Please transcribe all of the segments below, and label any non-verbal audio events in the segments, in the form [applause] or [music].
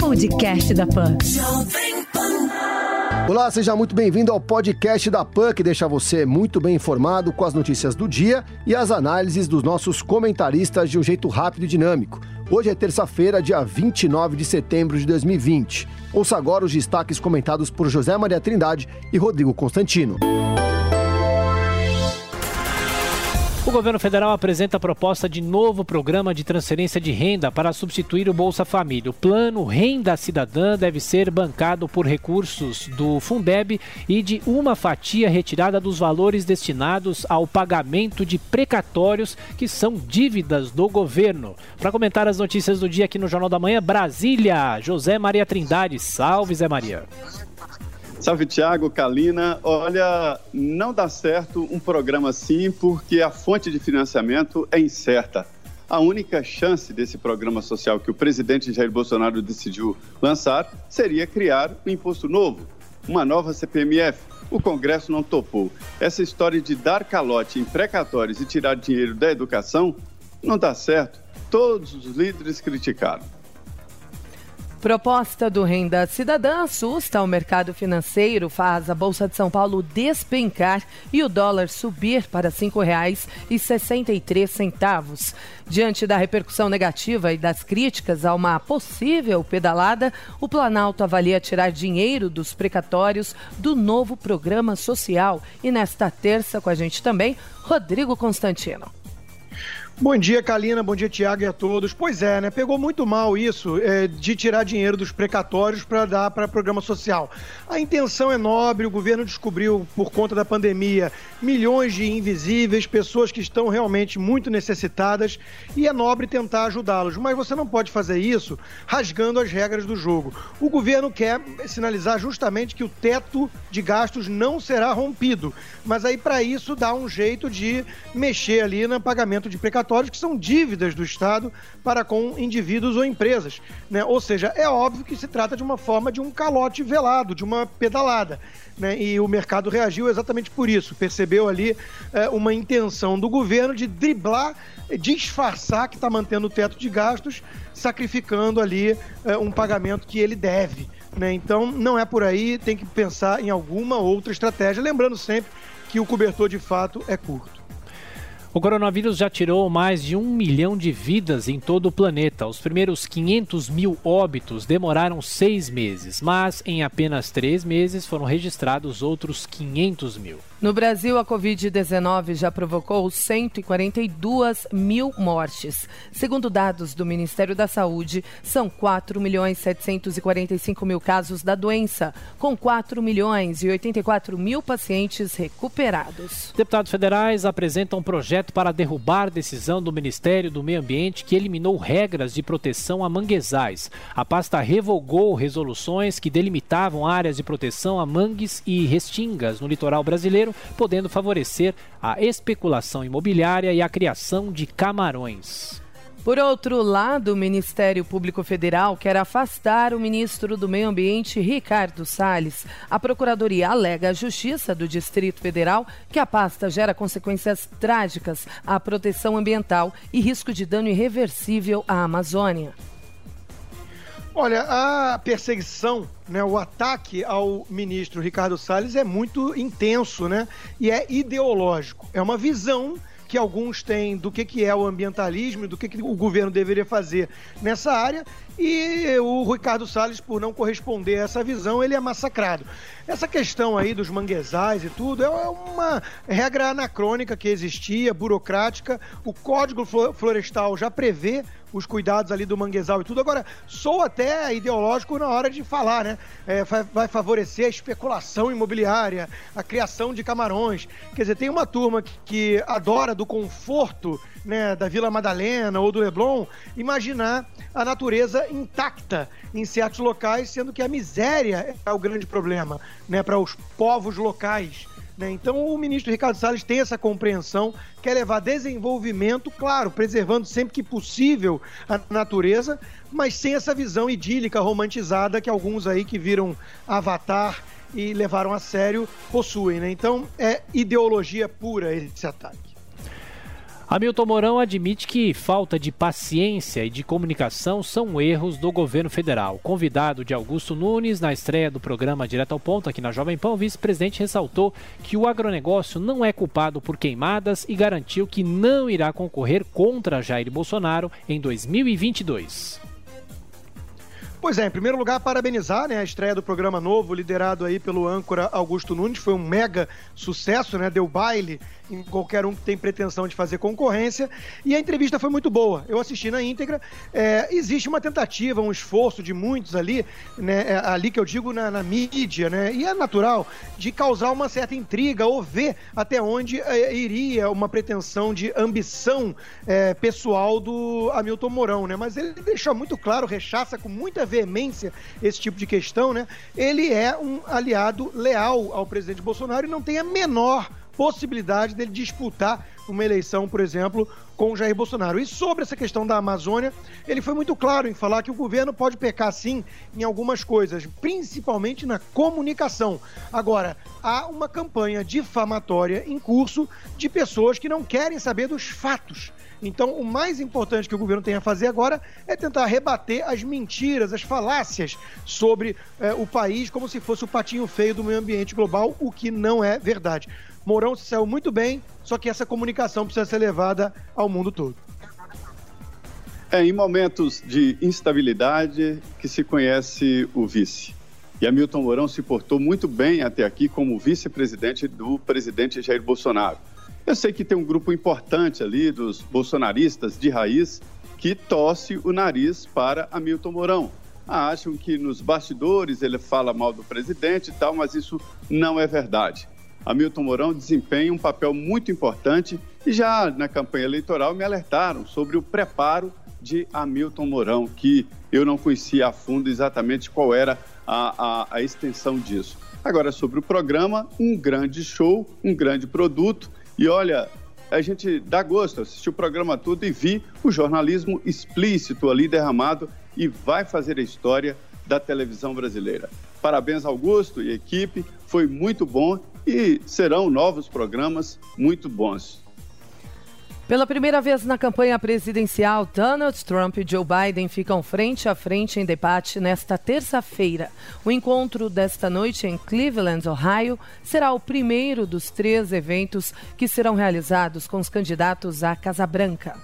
Podcast da Pan. Olá, seja muito bem-vindo ao podcast da PAN, que deixa você muito bem informado com as notícias do dia e as análises dos nossos comentaristas de um jeito rápido e dinâmico. Hoje é terça-feira, dia 29 de setembro de 2020. Ouça agora os destaques comentados por José Maria Trindade e Rodrigo Constantino. O governo federal apresenta a proposta de novo programa de transferência de renda para substituir o Bolsa Família. O plano Renda Cidadã deve ser bancado por recursos do Fundeb e de uma fatia retirada dos valores destinados ao pagamento de precatórios, que são dívidas do governo. Para comentar as notícias do dia aqui no Jornal da Manhã, Brasília, José Maria Trindade. Salve, Zé Maria. Salve, Tiago, Kalina. Olha, não dá certo um programa assim porque a fonte de financiamento é incerta. A única chance desse programa social que o presidente Jair Bolsonaro decidiu lançar seria criar um imposto novo, uma nova CPMF. O Congresso não topou. Essa história de dar calote em precatórios e tirar dinheiro da educação não dá certo. Todos os líderes criticaram. Proposta do Renda Cidadã assusta o mercado financeiro, faz a Bolsa de São Paulo despencar e o dólar subir para R$ 5,63. Diante da repercussão negativa e das críticas a uma possível pedalada, o Planalto avalia tirar dinheiro dos precatórios do novo programa social. E nesta terça, com a gente também, Rodrigo Constantino. Bom dia, Kalina. Bom dia, Tiago e a todos. Pois é, né? Pegou muito mal isso é, de tirar dinheiro dos precatórios para dar para programa social. A intenção é nobre, o governo descobriu, por conta da pandemia, milhões de invisíveis, pessoas que estão realmente muito necessitadas, e é nobre tentar ajudá-los. Mas você não pode fazer isso rasgando as regras do jogo. O governo quer sinalizar justamente que o teto de gastos não será rompido. Mas aí, para isso, dá um jeito de mexer ali no pagamento de precatórios que são dívidas do Estado para com indivíduos ou empresas. Né? Ou seja, é óbvio que se trata de uma forma de um calote velado, de uma pedalada. Né? E o mercado reagiu exatamente por isso. Percebeu ali é, uma intenção do governo de driblar, disfarçar que está mantendo o teto de gastos, sacrificando ali é, um pagamento que ele deve. Né? Então, não é por aí, tem que pensar em alguma outra estratégia. Lembrando sempre que o cobertor de fato é curto. O coronavírus já tirou mais de um milhão de vidas em todo o planeta. Os primeiros 500 mil óbitos demoraram seis meses, mas em apenas três meses foram registrados outros 500 mil. No Brasil, a Covid-19 já provocou 142 mil mortes. Segundo dados do Ministério da Saúde, são 4 milhões 745 mil casos da doença, com 4 milhões e 84 mil pacientes recuperados. Deputados federais apresentam um projeto para derrubar decisão do Ministério do Meio Ambiente que eliminou regras de proteção a manguezais. A pasta revogou resoluções que delimitavam áreas de proteção a mangues e restingas no litoral brasileiro podendo favorecer a especulação imobiliária e a criação de camarões. Por outro lado, o Ministério Público Federal quer afastar o ministro do Meio Ambiente, Ricardo Salles. A Procuradoria alega à Justiça do Distrito Federal que a pasta gera consequências trágicas à proteção ambiental e risco de dano irreversível à Amazônia. Olha, a perseguição, né, o ataque ao ministro Ricardo Salles é muito intenso, né? E é ideológico. É uma visão que alguns têm do que, que é o ambientalismo e do que, que o governo deveria fazer nessa área. E o Ricardo Salles, por não corresponder a essa visão, ele é massacrado. Essa questão aí dos manguezais e tudo é uma regra anacrônica que existia, burocrática. O Código Florestal já prevê os cuidados ali do manguezal e tudo. Agora, sou até ideológico na hora de falar, né? É, vai favorecer a especulação imobiliária, a criação de camarões. Quer dizer, tem uma turma que, que adora do conforto né, da Vila Madalena ou do Leblon, imaginar a natureza intacta em certos locais, sendo que a miséria é o grande problema né, para os povos locais. Né? Então, o ministro Ricardo Salles tem essa compreensão, quer levar desenvolvimento, claro, preservando sempre que possível a natureza, mas sem essa visão idílica, romantizada que alguns aí que viram Avatar e levaram a sério possuem. Né? Então, é ideologia pura esse ataque. Hamilton Mourão admite que falta de paciência e de comunicação são erros do governo federal. Convidado de Augusto Nunes na estreia do programa Direto ao Ponto aqui na Jovem Pan, o vice-presidente ressaltou que o agronegócio não é culpado por queimadas e garantiu que não irá concorrer contra Jair Bolsonaro em 2022. Pois é, em primeiro lugar, parabenizar né, a estreia do programa novo, liderado aí pelo âncora Augusto Nunes. Foi um mega sucesso, né? Deu baile em qualquer um que tem pretensão de fazer concorrência. E a entrevista foi muito boa. Eu assisti na íntegra. É, existe uma tentativa, um esforço de muitos ali, né? É, ali que eu digo na, na, mídia, né? E é natural de causar uma certa intriga ou ver até onde é, iria uma pretensão de ambição é, pessoal do Hamilton Mourão, né? Mas ele deixou muito claro, rechaça com muita veemência esse tipo de questão, né? Ele é um aliado leal ao presidente Bolsonaro e não tem a menor possibilidade dele disputar uma eleição, por exemplo, com o Jair Bolsonaro. E sobre essa questão da Amazônia, ele foi muito claro em falar que o governo pode pecar sim em algumas coisas, principalmente na comunicação. Agora, há uma campanha difamatória em curso de pessoas que não querem saber dos fatos. Então, o mais importante que o governo tem a fazer agora é tentar rebater as mentiras, as falácias sobre eh, o país como se fosse o patinho feio do meio ambiente global, o que não é verdade. Mourão se saiu muito bem, só que essa comunicação precisa ser levada ao mundo todo. É em momentos de instabilidade que se conhece o vice. E Hamilton Mourão se portou muito bem até aqui como vice-presidente do presidente Jair Bolsonaro. Eu sei que tem um grupo importante ali dos bolsonaristas de raiz que torce o nariz para Hamilton Mourão. Acham que nos bastidores ele fala mal do presidente e tal, mas isso não é verdade. Hamilton Mourão desempenha um papel muito importante e já na campanha eleitoral me alertaram sobre o preparo de Hamilton Mourão, que eu não conhecia a fundo exatamente qual era a, a, a extensão disso. Agora, sobre o programa, um grande show, um grande produto. E olha, a gente dá gosto, assistir o programa todo e vi o jornalismo explícito ali derramado e vai fazer a história da televisão brasileira. Parabéns, Augusto e equipe, foi muito bom e serão novos programas muito bons. Pela primeira vez na campanha presidencial, Donald Trump e Joe Biden ficam frente a frente em debate nesta terça-feira. O encontro desta noite em Cleveland, Ohio, será o primeiro dos três eventos que serão realizados com os candidatos à Casa Branca.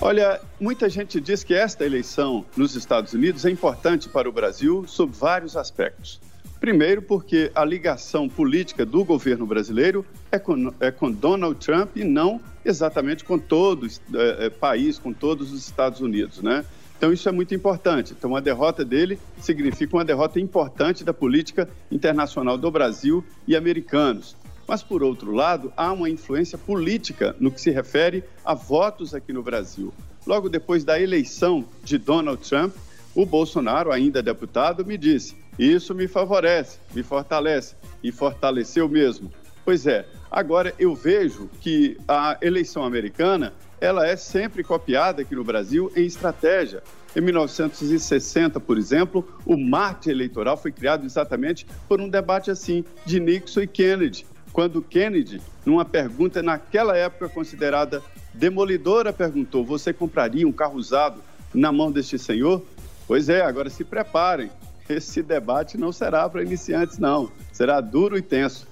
Olha, muita gente diz que esta eleição nos Estados Unidos é importante para o Brasil sob vários aspectos. Primeiro, porque a ligação política do governo brasileiro é com, é com Donald Trump e não exatamente com todo é, é, país, com todos os Estados Unidos, né? Então isso é muito importante. Então a derrota dele significa uma derrota importante da política internacional do Brasil e americanos. Mas por outro lado, há uma influência política no que se refere a votos aqui no Brasil. Logo depois da eleição de Donald Trump, o Bolsonaro, ainda deputado, me disse: isso me favorece, me fortalece e fortaleceu mesmo. Pois é, agora eu vejo que a eleição americana ela é sempre copiada aqui no Brasil em estratégia. Em 1960, por exemplo, o marketing eleitoral foi criado exatamente por um debate assim de Nixon e Kennedy, quando Kennedy, numa pergunta naquela época considerada demolidora, perguntou: "Você compraria um carro usado na mão deste senhor?" Pois é, agora se preparem esse debate não será para iniciantes, não. Será duro e tenso.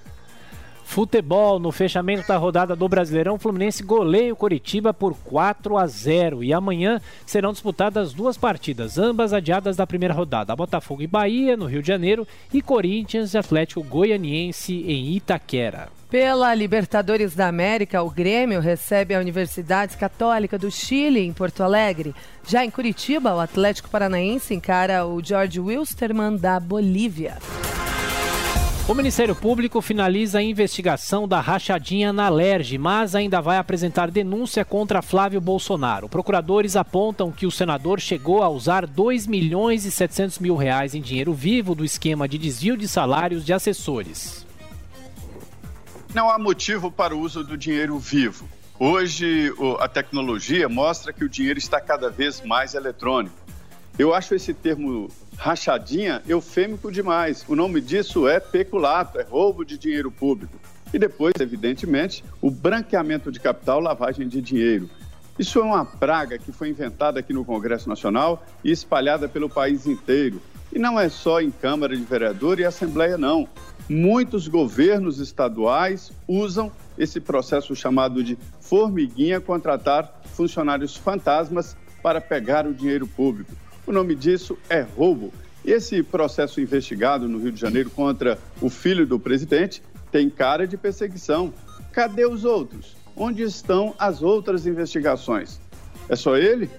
Futebol, no fechamento da rodada do Brasileirão, Fluminense goleia o Coritiba por 4 a 0 e amanhã serão disputadas duas partidas, ambas adiadas da primeira rodada, Botafogo e Bahia no Rio de Janeiro e Corinthians e Atlético Goianiense em Itaquera. Pela Libertadores da América, o Grêmio recebe a Universidade Católica do Chile, em Porto Alegre. Já em Curitiba, o Atlético Paranaense encara o George Wilstermann da Bolívia. O Ministério Público finaliza a investigação da rachadinha na Lerge, mas ainda vai apresentar denúncia contra Flávio Bolsonaro. Procuradores apontam que o senador chegou a usar 2 milhões e 700 mil reais em dinheiro vivo do esquema de desvio de salários de assessores. Não há motivo para o uso do dinheiro vivo. Hoje, a tecnologia mostra que o dinheiro está cada vez mais eletrônico. Eu acho esse termo rachadinha eufêmico demais. O nome disso é peculato, é roubo de dinheiro público. E depois, evidentemente, o branqueamento de capital, lavagem de dinheiro. Isso é uma praga que foi inventada aqui no Congresso Nacional e espalhada pelo país inteiro. E não é só em Câmara de Vereador e Assembleia, não. Muitos governos estaduais usam esse processo chamado de formiguinha contratar funcionários fantasmas para pegar o dinheiro público. O nome disso é roubo. Esse processo investigado no Rio de Janeiro contra o filho do presidente tem cara de perseguição. Cadê os outros? Onde estão as outras investigações? É só ele?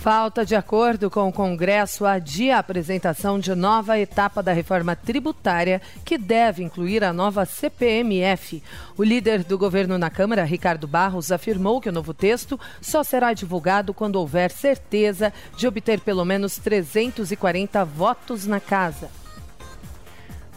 Falta de acordo com o Congresso adia a apresentação de nova etapa da reforma tributária, que deve incluir a nova CPMF. O líder do governo na Câmara, Ricardo Barros, afirmou que o novo texto só será divulgado quando houver certeza de obter pelo menos 340 votos na casa.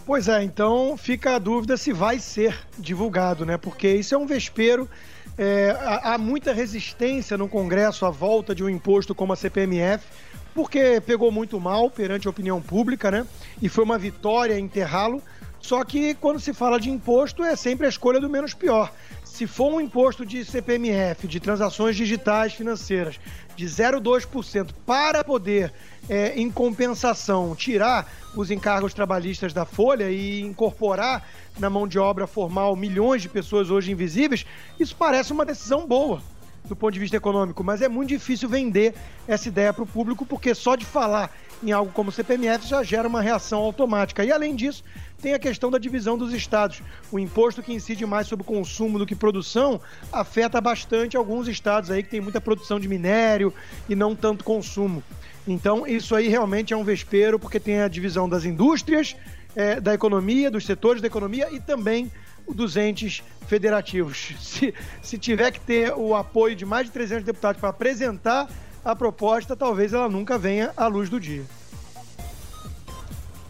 Pois é, então fica a dúvida se vai ser divulgado, né? Porque isso é um vespeiro é, há, muita resistência no Congresso à volta de um imposto como a CPMF, porque pegou muito mal perante a opinião pública, né? E foi uma vitória enterrá-lo. Só que quando se fala de imposto, é sempre a escolha do menos pior. Se for um imposto de CPMF, de transações digitais financeiras, de 0,2% para poder, é, em compensação, tirar os encargos trabalhistas da folha e incorporar na mão de obra formal milhões de pessoas hoje invisíveis, isso parece uma decisão boa do ponto de vista econômico, mas é muito difícil vender essa ideia para o público, porque só de falar em algo como CPMF já gera uma reação automática. E além disso, tem a questão da divisão dos estados. O imposto que incide mais sobre consumo do que produção afeta bastante alguns estados aí que tem muita produção de minério e não tanto consumo. Então, isso aí realmente é um vespeiro, porque tem a divisão das indústrias, é, da economia, dos setores da economia e também dos entes federativos. [laughs] Se, se tiver que ter o apoio de mais de 300 deputados para apresentar a proposta, talvez ela nunca venha à luz do dia.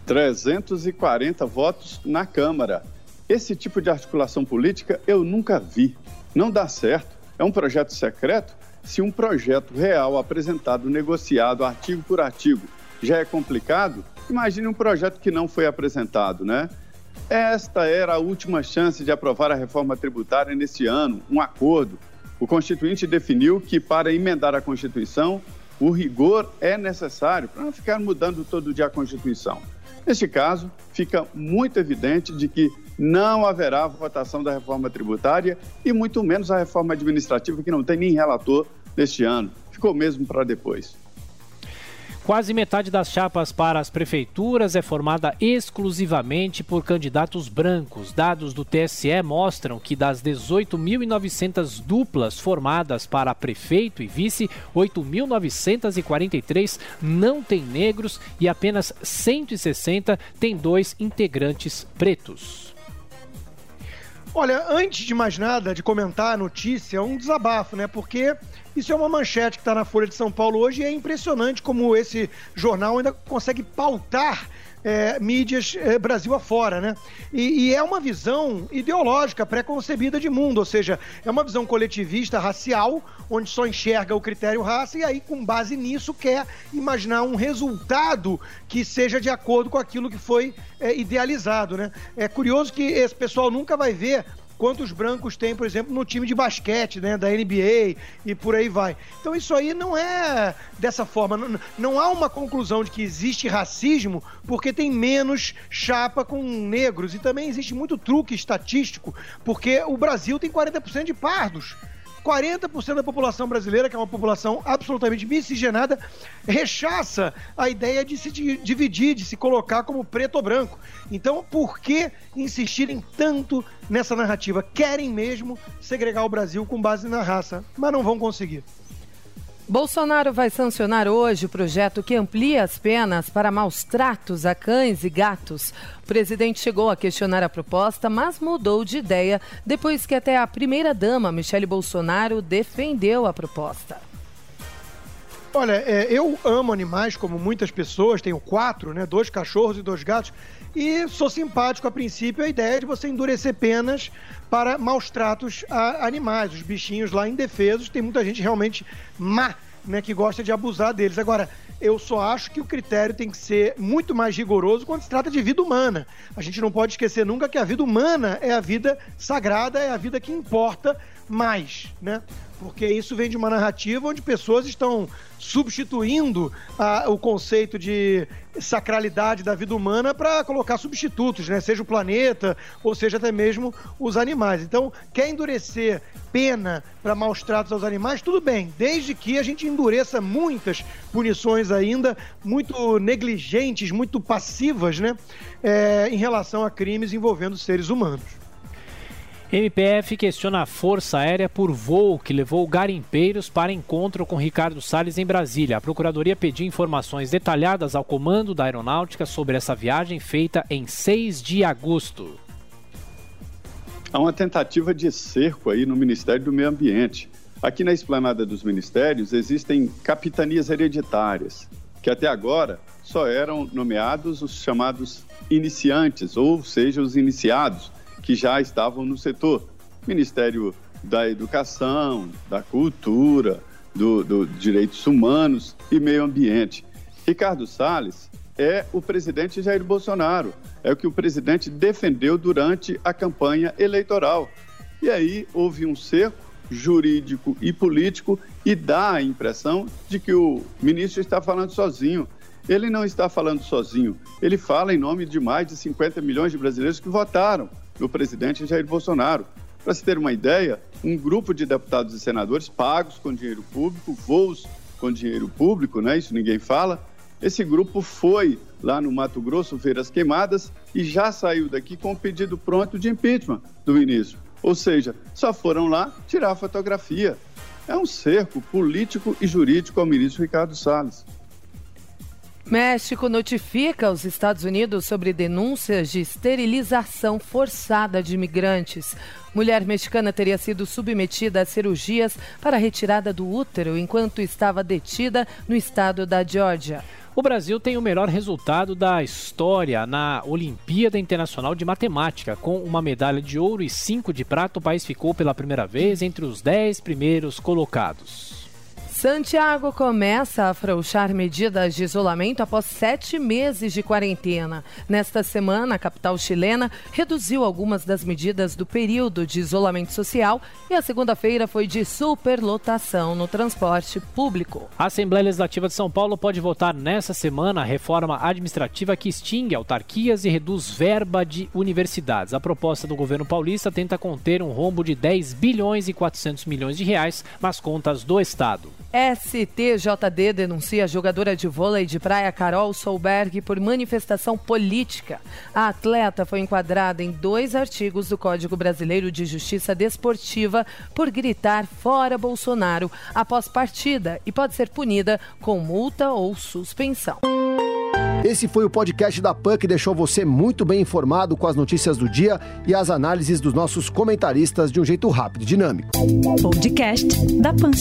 340 votos na Câmara. Esse tipo de articulação política eu nunca vi. Não dá certo. É um projeto secreto? Se um projeto real apresentado, negociado artigo por artigo já é complicado, imagine um projeto que não foi apresentado, né? Esta era a última chance de aprovar a reforma tributária nesse ano, um acordo. O Constituinte definiu que, para emendar a Constituição, o rigor é necessário para não ficar mudando todo dia a Constituição. Neste caso, fica muito evidente de que não haverá votação da reforma tributária e muito menos a reforma administrativa, que não tem nem relator neste ano. Ficou mesmo para depois. Quase metade das chapas para as prefeituras é formada exclusivamente por candidatos brancos. Dados do TSE mostram que das 18.900 duplas formadas para prefeito e vice, 8.943 não têm negros e apenas 160 têm dois integrantes pretos. Olha, antes de mais nada, de comentar a notícia, um desabafo, né? Porque isso é uma manchete que está na Folha de São Paulo hoje e é impressionante como esse jornal ainda consegue pautar é, mídias é, Brasil afora, né? E, e, é uma visão ideológica, pré-concebida de mundo, ou seja, é uma visão coletivista, racial, onde só enxerga o critério raça e aí, com base nisso, quer imaginar um resultado que seja de acordo com aquilo que foi é, idealizado, né? É curioso que esse pessoal nunca vai ver quantos brancos tem, por exemplo, no time de basquete, né, da NBA e por aí vai. Então isso aí não é dessa forma. Não, não há uma conclusão de que existe racismo porque tem menos chapa com negros e também existe muito truque estatístico porque o Brasil tem 40% de pardos. 40% da população brasileira, que é uma população absolutamente miscigenada, rechaça a ideia de se dividir, de se colocar como preto ou branco. Então, por que insistirem tanto nessa narrativa? Querem mesmo segregar o Brasil com base na raça, mas não vão conseguir. Bolsonaro vai sancionar hoje o projeto que amplia as penas para maus tratos a cães e gatos. O presidente chegou a questionar a proposta, mas mudou de ideia depois que até a primeira-dama, Michele Bolsonaro, defendeu a proposta. Olha, é, eu amo animais, como muitas pessoas, tenho quatro, né? Dois cachorros e dois gatos. E sou simpático a princípio a ideia de você endurecer penas para maus tratos a animais, os bichinhos lá indefesos. Tem muita gente realmente má, né, que gosta de abusar deles. Agora, eu só acho que o critério tem que ser muito mais rigoroso quando se trata de vida humana. A gente não pode esquecer nunca que a vida humana é a vida sagrada, é a vida que importa mais, né? Porque isso vem de uma narrativa onde pessoas estão substituindo a, o conceito de sacralidade da vida humana para colocar substitutos, né? Seja o planeta ou seja até mesmo os animais. Então, quer endurecer pena para maus tratos aos animais, tudo bem, desde que a gente endureça muitas punições ainda, muito negligentes, muito passivas, né? É, em relação a crimes envolvendo seres humanos. MPF questiona a Força Aérea por voo que levou garimpeiros para encontro com Ricardo Salles em Brasília. A Procuradoria pediu informações detalhadas ao comando da Aeronáutica sobre essa viagem feita em 6 de agosto. Há uma tentativa de cerco aí no Ministério do Meio Ambiente. Aqui na esplanada dos ministérios existem capitanias hereditárias, que até agora só eram nomeados os chamados iniciantes, ou seja, os iniciados que já estavam no setor. Ministério da Educação, da Cultura, do, do Direitos Humanos e Meio Ambiente. Ricardo Salles é o presidente Jair Bolsonaro, é o que o presidente defendeu durante a campanha eleitoral. E aí houve um cerco jurídico e político e dá a impressão de que o ministro está falando sozinho. Ele não está falando sozinho, ele fala em nome de mais de 50 milhões de brasileiros que votaram do presidente Jair Bolsonaro. Para se ter uma ideia, um grupo de deputados e senadores pagos com dinheiro público, voos com dinheiro público, né? Isso ninguém fala. Esse grupo foi lá no Mato Grosso ver as queimadas e já saiu daqui com o pedido pronto de impeachment do ministro. Ou seja, só foram lá tirar a fotografia. É um cerco político e jurídico ao ministro Ricardo Salles. México notifica os Estados Unidos sobre denúncias de esterilização forçada de imigrantes. Mulher mexicana teria sido submetida a cirurgias para retirada do útero enquanto estava detida no estado da Geórgia. O Brasil tem o melhor resultado da história na Olimpíada Internacional de Matemática. Com uma medalha de ouro e cinco de prata, o país ficou pela primeira vez entre os dez primeiros colocados. Santiago começa a afrouxar medidas de isolamento após sete meses de quarentena. Nesta semana, a capital chilena reduziu algumas das medidas do período de isolamento social e a segunda-feira foi de superlotação no transporte público. A Assembleia Legislativa de São Paulo pode votar nessa semana a reforma administrativa que extingue autarquias e reduz verba de universidades. A proposta do governo paulista tenta conter um rombo de 10 bilhões e 400 milhões de reais nas contas do Estado. STJD denuncia a jogadora de vôlei de praia Carol Solberg por manifestação política. A atleta foi enquadrada em dois artigos do Código Brasileiro de Justiça Desportiva por gritar fora Bolsonaro após partida e pode ser punida com multa ou suspensão. Esse foi o podcast da PAN que deixou você muito bem informado com as notícias do dia e as análises dos nossos comentaristas de um jeito rápido e dinâmico. Podcast da PAN.